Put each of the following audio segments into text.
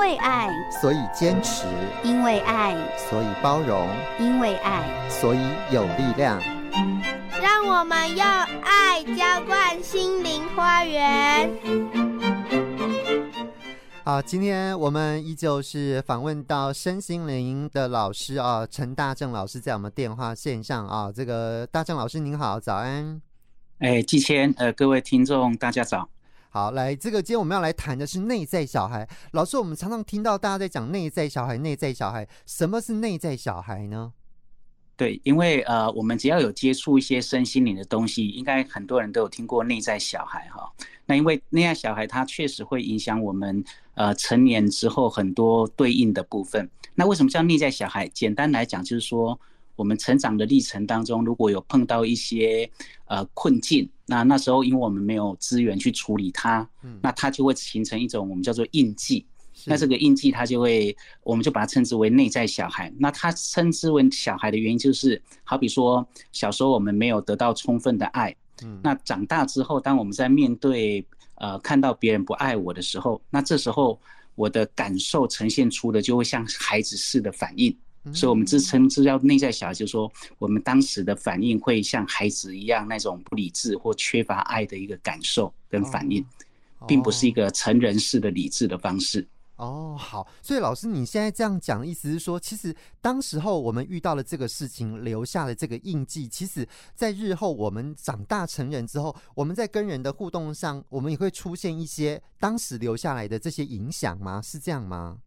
为爱，所以坚持；因为爱，所以包容；因为爱，所以有力量。让我们用爱浇灌心灵花园。好，今天我们依旧是访问到身心灵的老师啊，陈大正老师在我们电话线上啊。这个大正老师您好，早安。哎，季谦，呃，各位听众大家早。好，来，这个今天我们要来谈的是内在小孩。老师，我们常常听到大家在讲内在小孩，内在小孩，什么是内在小孩呢？对，因为呃，我们只要有接触一些身心灵的东西，应该很多人都有听过内在小孩哈。那因为内在小孩，它确实会影响我们呃成年之后很多对应的部分。那为什么叫内在小孩？简单来讲，就是说。我们成长的历程当中，如果有碰到一些呃困境，那那时候因为我们没有资源去处理它，那它就会形成一种我们叫做印记。那这个印记它就会，我们就把它称之为内在小孩。那它称之为小孩的原因，就是好比说小时候我们没有得到充分的爱，那长大之后，当我们在面对呃看到别人不爱我的时候，那这时候我的感受呈现出的就会像孩子似的反应。所以，我们自称这叫内在小孩，就是说，我们当时的反应会像孩子一样，那种不理智或缺乏爱的一个感受跟反应，并不是一个成人式的理智的方式。哦，好。所以，老师，你现在这样讲的意思是说，其实当时候我们遇到了这个事情，留下了这个印记，其实在日后我们长大成人之后，我们在跟人的互动上，我们也会出现一些当时留下来的这些影响吗？是这样吗？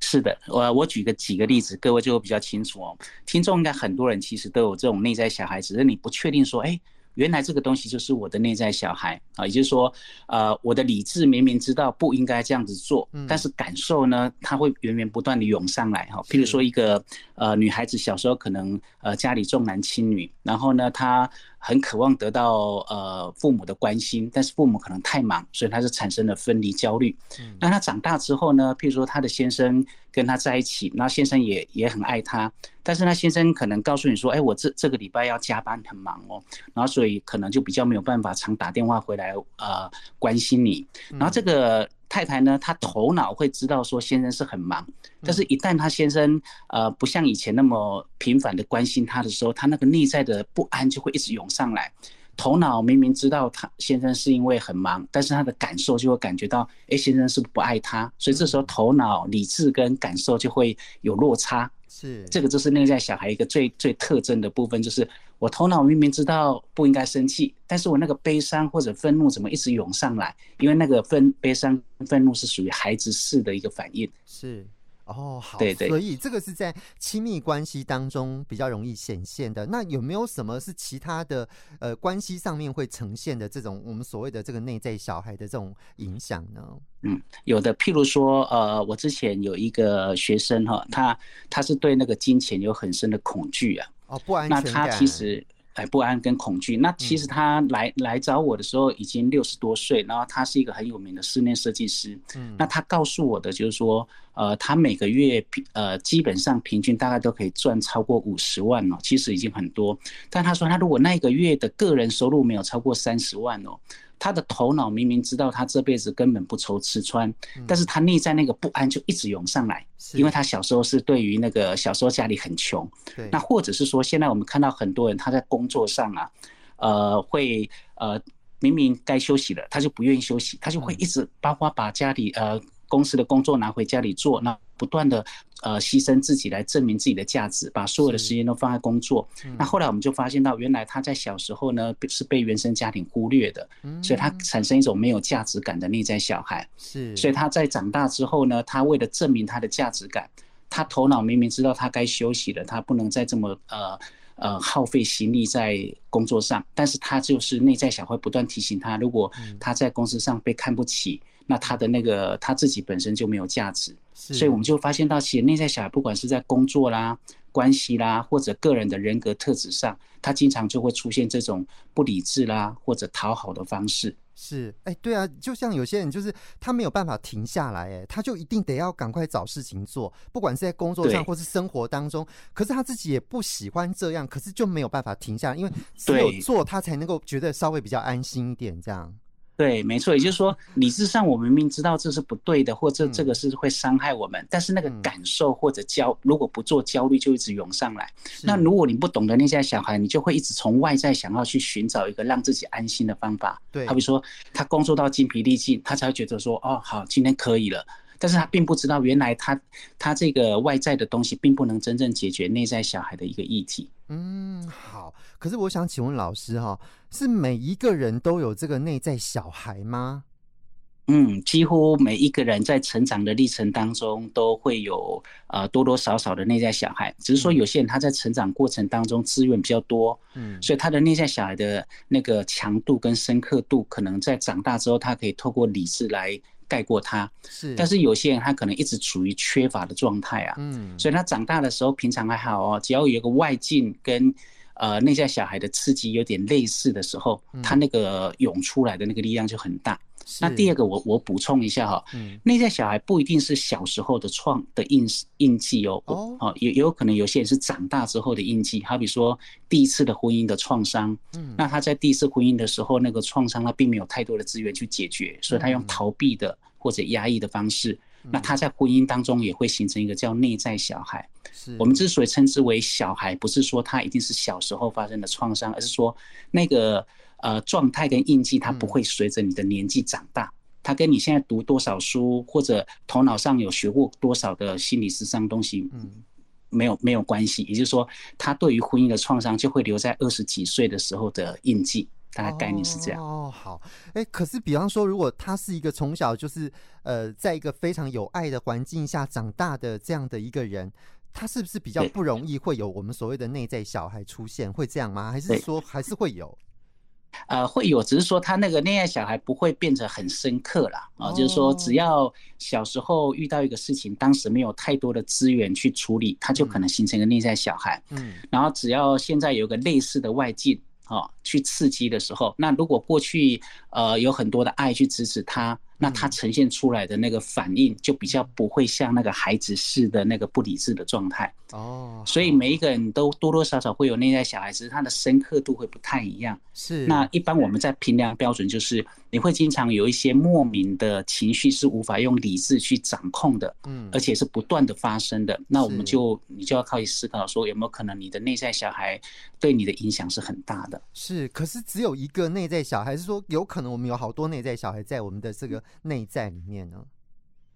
是的，我我举个几个例子，各位就会比较清楚哦。听众应该很多人其实都有这种内在小孩，只是你不确定说，哎，原来这个东西就是我的内在小孩啊。也就是说，呃，我的理智明明知道不应该这样子做，但是感受呢，它会源源不断的涌上来哈。譬如说，一个呃女孩子小时候可能呃家里重男轻女，然后呢，她。很渴望得到呃父母的关心，但是父母可能太忙，所以他就产生了分离焦虑。那他长大之后呢？譬如说他的先生跟他在一起，那先生也也很爱他，但是那先生可能告诉你说：“哎，我这这个礼拜要加班，很忙哦。”然后所以可能就比较没有办法常打电话回来呃关心你。然后这个。太太呢，她头脑会知道说先生是很忙，但是一旦她先生呃不像以前那么频繁的关心她的时候，她那个内在的不安就会一直涌上来。头脑明明知道他先生是因为很忙，但是他的感受就会感觉到，哎，先生是不是不爱他？所以这时候头脑理智跟感受就会有落差。是，这个就是内在小孩一个最最特征的部分，就是我头脑明明知道不应该生气，但是我那个悲伤或者愤怒怎么一直涌上来？因为那个愤悲伤愤怒是属于孩子式的一个反应。是。哦，好，对对，所以这个是在亲密关系当中比较容易显现的。那有没有什么是其他的呃关系上面会呈现的这种我们所谓的这个内在小孩的这种影响呢？嗯，有的，譬如说，呃，我之前有一个学生哈，他他是对那个金钱有很深的恐惧啊，哦，不安全感。那他其实。不安跟恐惧。那其实他来来找我的时候已经六十多岁，然后他是一个很有名的室内设计师。嗯，那他告诉我的就是说，呃，他每个月平呃基本上平均大概都可以赚超过五十万哦，其实已经很多。但他说他如果那个月的个人收入没有超过三十万哦。他的头脑明明知道他这辈子根本不愁吃穿，但是他内在那个不安就一直涌上来，因为他小时候是对于那个小时候家里很穷，那或者是说现在我们看到很多人他在工作上啊，呃，会呃明明该休息了，他就不愿意休息，他就会一直包括把家里呃公司的工作拿回家里做，那不断的。呃，牺牲自己来证明自己的价值，把所有的时间都放在工作。那后来我们就发现到，原来他在小时候呢是被原生家庭忽略的，所以他产生一种没有价值感的内在小孩。是，所以他在长大之后呢，他为了证明他的价值感，他头脑明明知道他该休息了，他不能再这么呃呃耗费心力在工作上，但是他就是内在小孩不断提醒他，如果他在公司上被看不起。那他的那个他自己本身就没有价值，所以我们就发现到，其实内在小孩不管是在工作啦、关系啦，或者个人的人格特质上，他经常就会出现这种不理智啦或者讨好的方式。是，哎，对啊，就像有些人就是他没有办法停下来，哎，他就一定得要赶快找事情做，不管是在工作上或是生活当中，可是他自己也不喜欢这样，可是就没有办法停下来，因为只有做他才能够觉得稍微比较安心一点，这样。对，没错，也就是说，理智上我们明明知道这是不对的，或者这个是会伤害我们，嗯、但是那个感受或者焦，如果不做焦虑，就一直涌上来。那如果你不懂得内在小孩，你就会一直从外在想要去寻找一个让自己安心的方法。对，好比说他工作到筋疲力尽，他才会觉得说，哦，好，今天可以了。但是他并不知道，原来他他这个外在的东西，并不能真正解决内在小孩的一个议题。嗯，好。可是我想请问老师哈，是每一个人都有这个内在小孩吗？嗯，几乎每一个人在成长的历程当中都会有呃多多少少的内在小孩，只是说有些人他在成长过程当中资源比较多，嗯，所以他的内在小孩的那个强度跟深刻度，可能在长大之后，他可以透过理智来。盖过他，是，但是有些人他可能一直处于缺乏的状态啊，嗯，所以他长大的时候平常还好哦，只要有一个外境跟呃内在小孩的刺激有点类似的时候，他那个涌出来的那个力量就很大。那第二个我我补充一下哈，内在小孩不一定是小时候的创的印印记哦，哦，也也有可能有些人是长大之后的印记，好比说第一次的婚姻的创伤，嗯，那他在第一次婚姻的时候那个创伤他并没有太多的资源去解决，所以他用逃避的或者压抑的方式，那他在婚姻当中也会形成一个叫内在小孩。是。我们之所以称之为小孩，不是说他一定是小时候发生的创伤，而是说那个。呃，状态跟印记，它不会随着你的年纪长大，它跟你现在读多少书，或者头脑上有学过多少的心理智商东西，嗯，没有没有关系。也就是说，他对于婚姻的创伤就会留在二十几岁的时候的印记，大概概念是这样。哦，好，哎，可是比方说，如果他是一个从小就是呃，在一个非常有爱的环境下长大的这样的一个人，他是不是比较不容易会有我们所谓的内在小孩出现？会这样吗？还是说还是会有？呃，会有，只是说他那个内在小孩不会变得很深刻啦。啊，就是说只要小时候遇到一个事情，当时没有太多的资源去处理，他就可能形成一个内在小孩。嗯，然后只要现在有个类似的外境，啊，去刺激的时候，那如果过去呃有很多的爱去支持他。那他呈现出来的那个反应，就比较不会像那个孩子似的那个不理智的状态哦。所以每一个人都多多少少会有内在小孩子，他的深刻度会不太一样。是。那一般我们在评量标准就是，你会经常有一些莫名的情绪是无法用理智去掌控的，嗯，而且是不断的发生的。那我们就你就要靠去思考说，有没有可能你的内在小孩对你的影响是很大的？是。可是只有一个内在小孩，是说有可能我们有好多内在小孩在我们的这个。内在里面呢？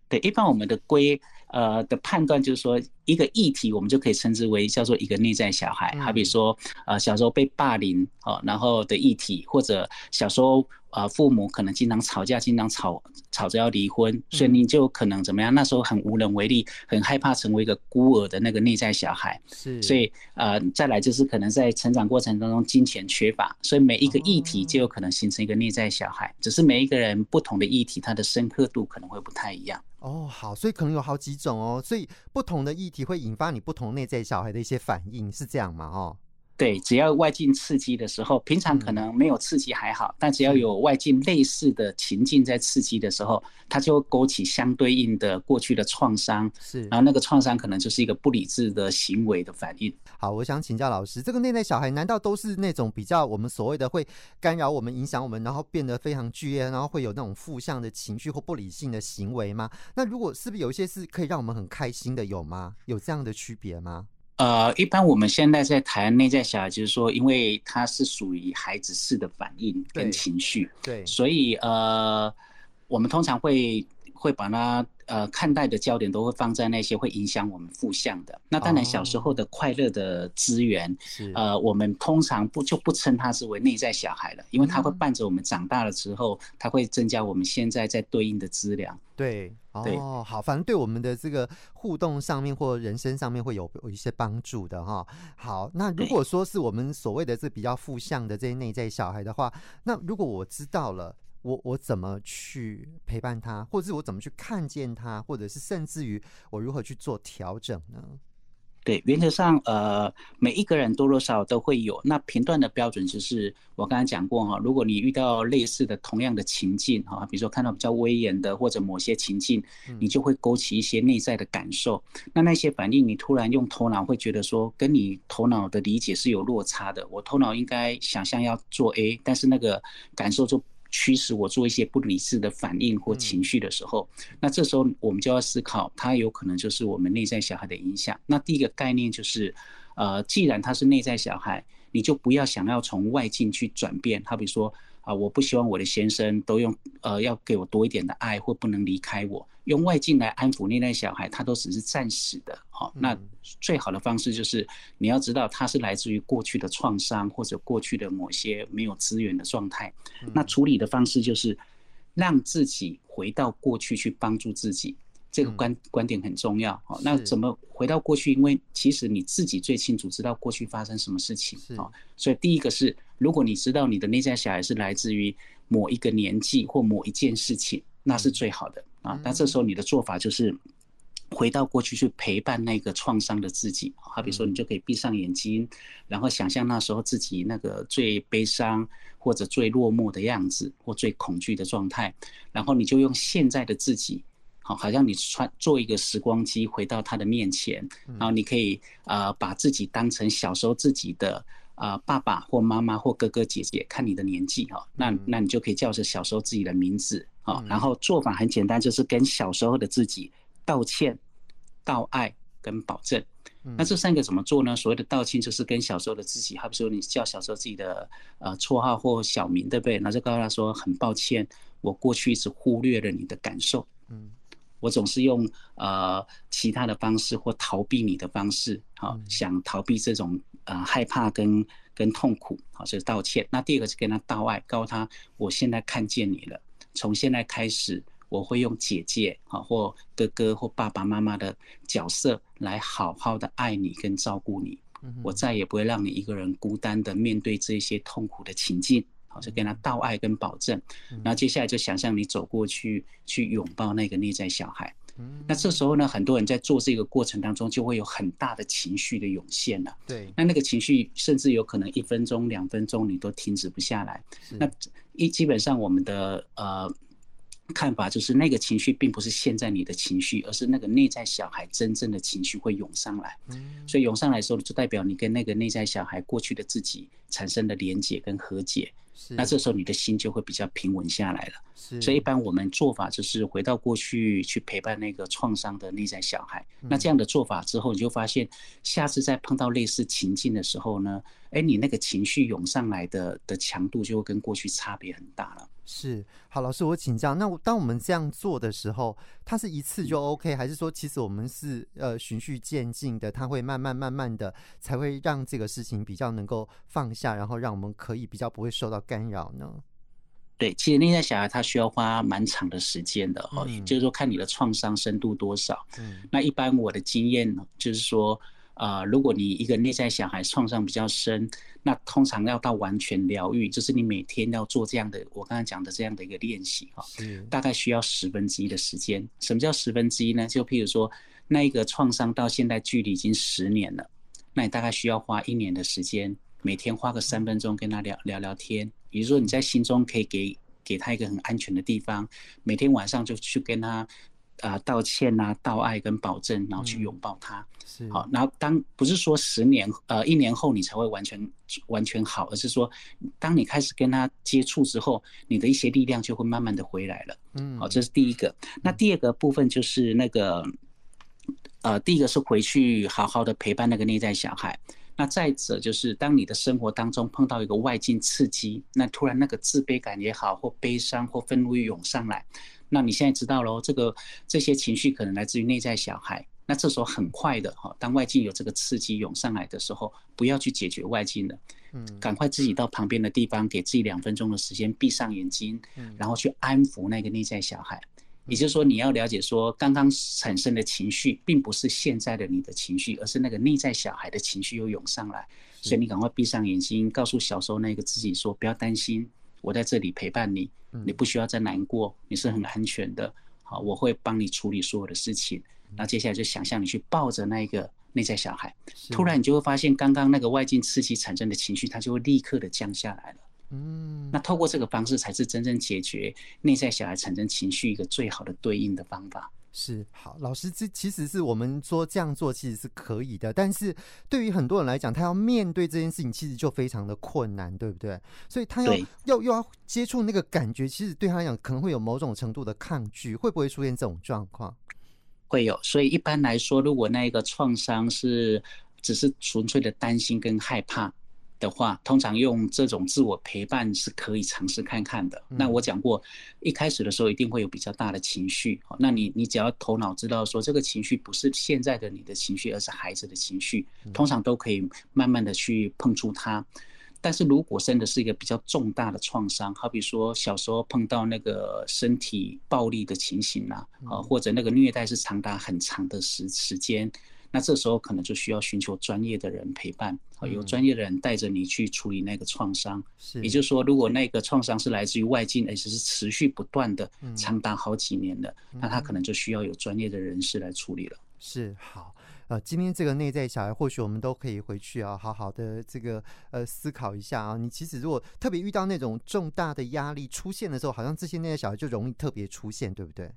对，一般我们的归呃的判断就是说，一个议题我们就可以称之为叫做一个内在小孩。好比说，呃，小时候被霸凌哦，然后的议题，或者小时候。呃，父母可能经常吵架，经常吵吵着要离婚，所以你就可能怎么样？那时候很无能为力，很害怕成为一个孤儿的那个内在小孩。是，所以呃，再来就是可能在成长过程当中金钱缺乏，所以每一个议题就有可能形成一个内在小孩。只是每一个人不同的议题，它的深刻度可能会不太一样。哦，好，所以可能有好几种哦，所以不同的议题会引发你不同内在小孩的一些反应，是这样吗？哦。对，只要外境刺激的时候，平常可能没有刺激还好，嗯、但只要有外境类似的情境在刺激的时候，它就会勾起相对应的过去的创伤，是，然后那个创伤可能就是一个不理智的行为的反应。好，我想请教老师，这个内在小孩难道都是那种比较我们所谓的会干扰我们、影响我们，然后变得非常剧烈，然后会有那种负向的情绪或不理性的行为吗？那如果是不是有一些是可以让我们很开心的，有吗？有这样的区别吗？呃，一般我们现在在谈内在小孩，就是说，因为他是属于孩子式的反应跟情绪，对，所以呃，我们通常会会把它。呃，看待的焦点都会放在那些会影响我们负向的。那当然，小时候的快乐的资源，是呃，我们通常不就不称它是为内在小孩了，因为它会伴着我们长大了之后，它会增加我们现在在对应的资粮。对，哦，好，反正对我们的这个互动上面或人生上面会有有一些帮助的哈。好，那如果说是我们所谓的这比较负向的这些内在小孩的话，那如果我知道了。我我怎么去陪伴他，或者是我怎么去看见他，或者是甚至于我如何去做调整呢？对，原则上，呃，每一个人多多少少都会有。那评断的标准就是我刚才讲过哈，如果你遇到类似的同样的情境哈，比如说看到比较威严的或者某些情境，你就会勾起一些内在的感受。那那些反应，你突然用头脑会觉得说，跟你头脑的理解是有落差的。我头脑应该想象要做 A，但是那个感受就。驱使我做一些不理智的反应或情绪的时候，那这时候我们就要思考，它有可能就是我们内在小孩的影响。那第一个概念就是，呃，既然他是内在小孩，你就不要想要从外境去转变。好比说。啊，我不希望我的先生都用呃，要给我多一点的爱，或不能离开我，用外境来安抚内在小孩，他都只是暂时的。好，那最好的方式就是你要知道，他是来自于过去的创伤，或者过去的某些没有资源的状态。那处理的方式就是让自己回到过去去帮助自己。这个观观点很重要，哦，那怎么回到过去？因为其实你自己最清楚知道过去发生什么事情，哦，所以第一个是，如果你知道你的内在小孩是来自于某一个年纪或某一件事情，那是最好的啊。那这时候你的做法就是回到过去去陪伴那个创伤的自己，好比说你就可以闭上眼睛，然后想象那时候自己那个最悲伤或者最落寞的样子，或最恐惧的状态，然后你就用现在的自己。好，好像你穿做一个时光机回到他的面前，然后你可以呃把自己当成小时候自己的呃爸爸或妈妈或哥哥姐姐，看你的年纪哈，那那你就可以叫着小时候自己的名字啊，然后做法很简单，就是跟小时候的自己道歉、道爱跟保证。那这三个怎么做呢？所谓的道歉就是跟小时候的自己，好比说你叫小时候自己的呃绰号或小名，对不对？那就告诉他说很抱歉，我过去一直忽略了你的感受。嗯。我总是用呃其他的方式或逃避你的方式，好，想逃避这种呃害怕跟跟痛苦，好，这是道歉。那第二个是跟他道爱，告诉他我现在看见你了，从现在开始我会用姐姐啊或哥哥或爸爸妈妈的角色来好好的爱你跟照顾你，我再也不会让你一个人孤单的面对这些痛苦的情境。好，就跟他道爱跟保证，然后接下来就想象你走过去，去拥抱那个内在小孩。那这时候呢，很多人在做这个过程当中，就会有很大的情绪的涌现了。对，那那个情绪甚至有可能一分钟、两分钟你都停止不下来。那一基本上我们的呃。看法就是那个情绪并不是现在你的情绪，而是那个内在小孩真正的情绪会涌上来。所以涌上来的时候，就代表你跟那个内在小孩过去的自己产生了连结跟和解。那这时候你的心就会比较平稳下来了。所以一般我们做法就是回到过去去陪伴那个创伤的内在小孩。那这样的做法之后，你就发现下次再碰到类似情境的时候呢，哎，你那个情绪涌上来的的强度就会跟过去差别很大了。是，好，老师，我请教，那当我们这样做的时候，它是一次就 OK，还是说其实我们是呃循序渐进的，它会慢慢慢慢的才会让这个事情比较能够放下，然后让我们可以比较不会受到干扰呢？对，其实内在小孩他需要花蛮长的时间的哦，嗯、就是说看你的创伤深度多少。嗯，那一般我的经验就是说。啊、呃，如果你一个内在小孩创伤比较深，那通常要到完全疗愈，就是你每天要做这样的，我刚才讲的这样的一个练习哈，大概需要十分之一的时间。什么叫十分之一呢？就譬如说，那一个创伤到现在距离已经十年了，那你大概需要花一年的时间，每天花个三分钟跟他聊聊聊天，比如说你在心中可以给给他一个很安全的地方，每天晚上就去跟他。啊、呃，道歉啊，道爱跟保证，然后去拥抱他，是好。然后当不是说十年呃一年后你才会完全完全好，而是说当你开始跟他接触之后，你的一些力量就会慢慢的回来了。嗯，好，这是第一个。那第二个部分就是那个呃，第一个是回去好好的陪伴那个内在小孩。那再者就是当你的生活当中碰到一个外境刺激，那突然那个自卑感也好，或悲伤或愤怒涌上来。那你现在知道喽，这个这些情绪可能来自于内在小孩。那这时候很快的哈，当外境有这个刺激涌上来的时候，不要去解决外境了，嗯，赶快自己到旁边的地方，给自己两分钟的时间，闭上眼睛，然后去安抚那个内在小孩。也就是说，你要了解说，刚刚产生的情绪，并不是现在的你的情绪，而是那个内在小孩的情绪又涌上来。所以你赶快闭上眼睛，告诉小时候那个自己说，不要担心。我在这里陪伴你，你不需要再难过，你是很安全的。好，我会帮你处理所有的事情。那接下来就想象你去抱着那一个内在小孩，突然你就会发现，刚刚那个外境刺激产生的情绪，它就会立刻的降下来了。嗯，那透过这个方式，才是真正解决内在小孩产生情绪一个最好的对应的方法。是好，老师，这其实是我们说这样做其实是可以的，但是对于很多人来讲，他要面对这件事情，其实就非常的困难，对不对？所以他要要又要接触那个感觉，其实对他来讲可能会有某种程度的抗拒，会不会出现这种状况？会有，所以一般来说，如果那个创伤是只是纯粹的担心跟害怕。的话，通常用这种自我陪伴是可以尝试看看的。那我讲过，一开始的时候一定会有比较大的情绪。那你你只要头脑知道说这个情绪不是现在的你的情绪，而是孩子的情绪，通常都可以慢慢的去碰触它。但是如果真的是一个比较重大的创伤，好比说小时候碰到那个身体暴力的情形啊，啊或者那个虐待是长达很长的时时间。那这时候可能就需要寻求专业的人陪伴，啊，有专业的人带着你去处理那个创伤。也就是说，如果那个创伤是来自于外境，而且是持续不断的，长达好几年的，那他可能就需要有专业的人士来处理了。是，好，呃，今天这个内在小孩，或许我们都可以回去啊，好好的这个呃思考一下啊。你其实如果特别遇到那种重大的压力出现的时候，好像这些内在小孩就容易特别出现，对不对？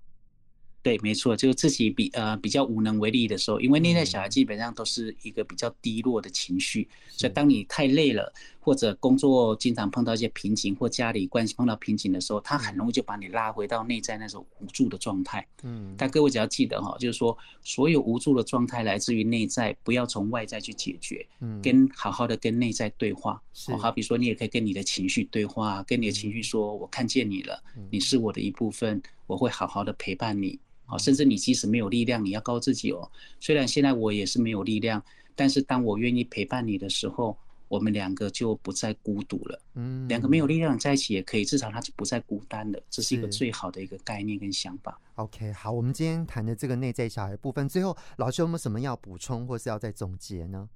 对，没错，就是自己比呃比较无能为力的时候，因为内在小孩基本上都是一个比较低落的情绪，所以当你太累了，或者工作经常碰到一些瓶颈，或家里关系碰到瓶颈的时候，他很容易就把你拉回到内在那种无助的状态。嗯，但各位只要记得哈，就是说所有无助的状态来自于内在，不要从外在去解决。嗯，跟好好的跟内在对话。是，好比说你也可以跟你的情绪对话，跟你的情绪说：“我看见你了，你是我的一部分，我会好好的陪伴你。”好，甚至你即使没有力量，你要告诉自己哦，虽然现在我也是没有力量，但是当我愿意陪伴你的时候，我们两个就不再孤独了。嗯，两个没有力量在一起也可以，至少他就不再孤单了。这是一个最好的一个概念跟想法。OK，好，我们今天谈的这个内在小孩部分，最后老师有没有什么要补充，或是要再总结呢？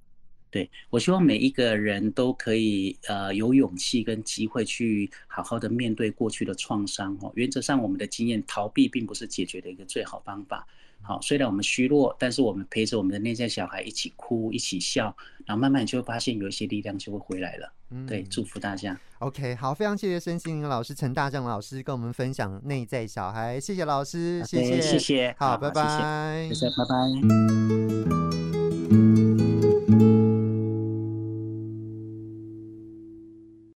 对，我希望每一个人都可以呃有勇气跟机会去好好的面对过去的创伤哦。原则上，我们的经验逃避并不是解决的一个最好方法。好，虽然我们虚弱，但是我们陪着我们的内在小孩一起哭，一起笑，然后慢慢你就会发现有一些力量就会回来了。嗯，对，祝福大家。OK，好，非常谢谢身心灵老师陈大正老师跟我们分享内在小孩，谢谢老师，谢谢，谢谢，好，拜拜，谢谢，拜拜。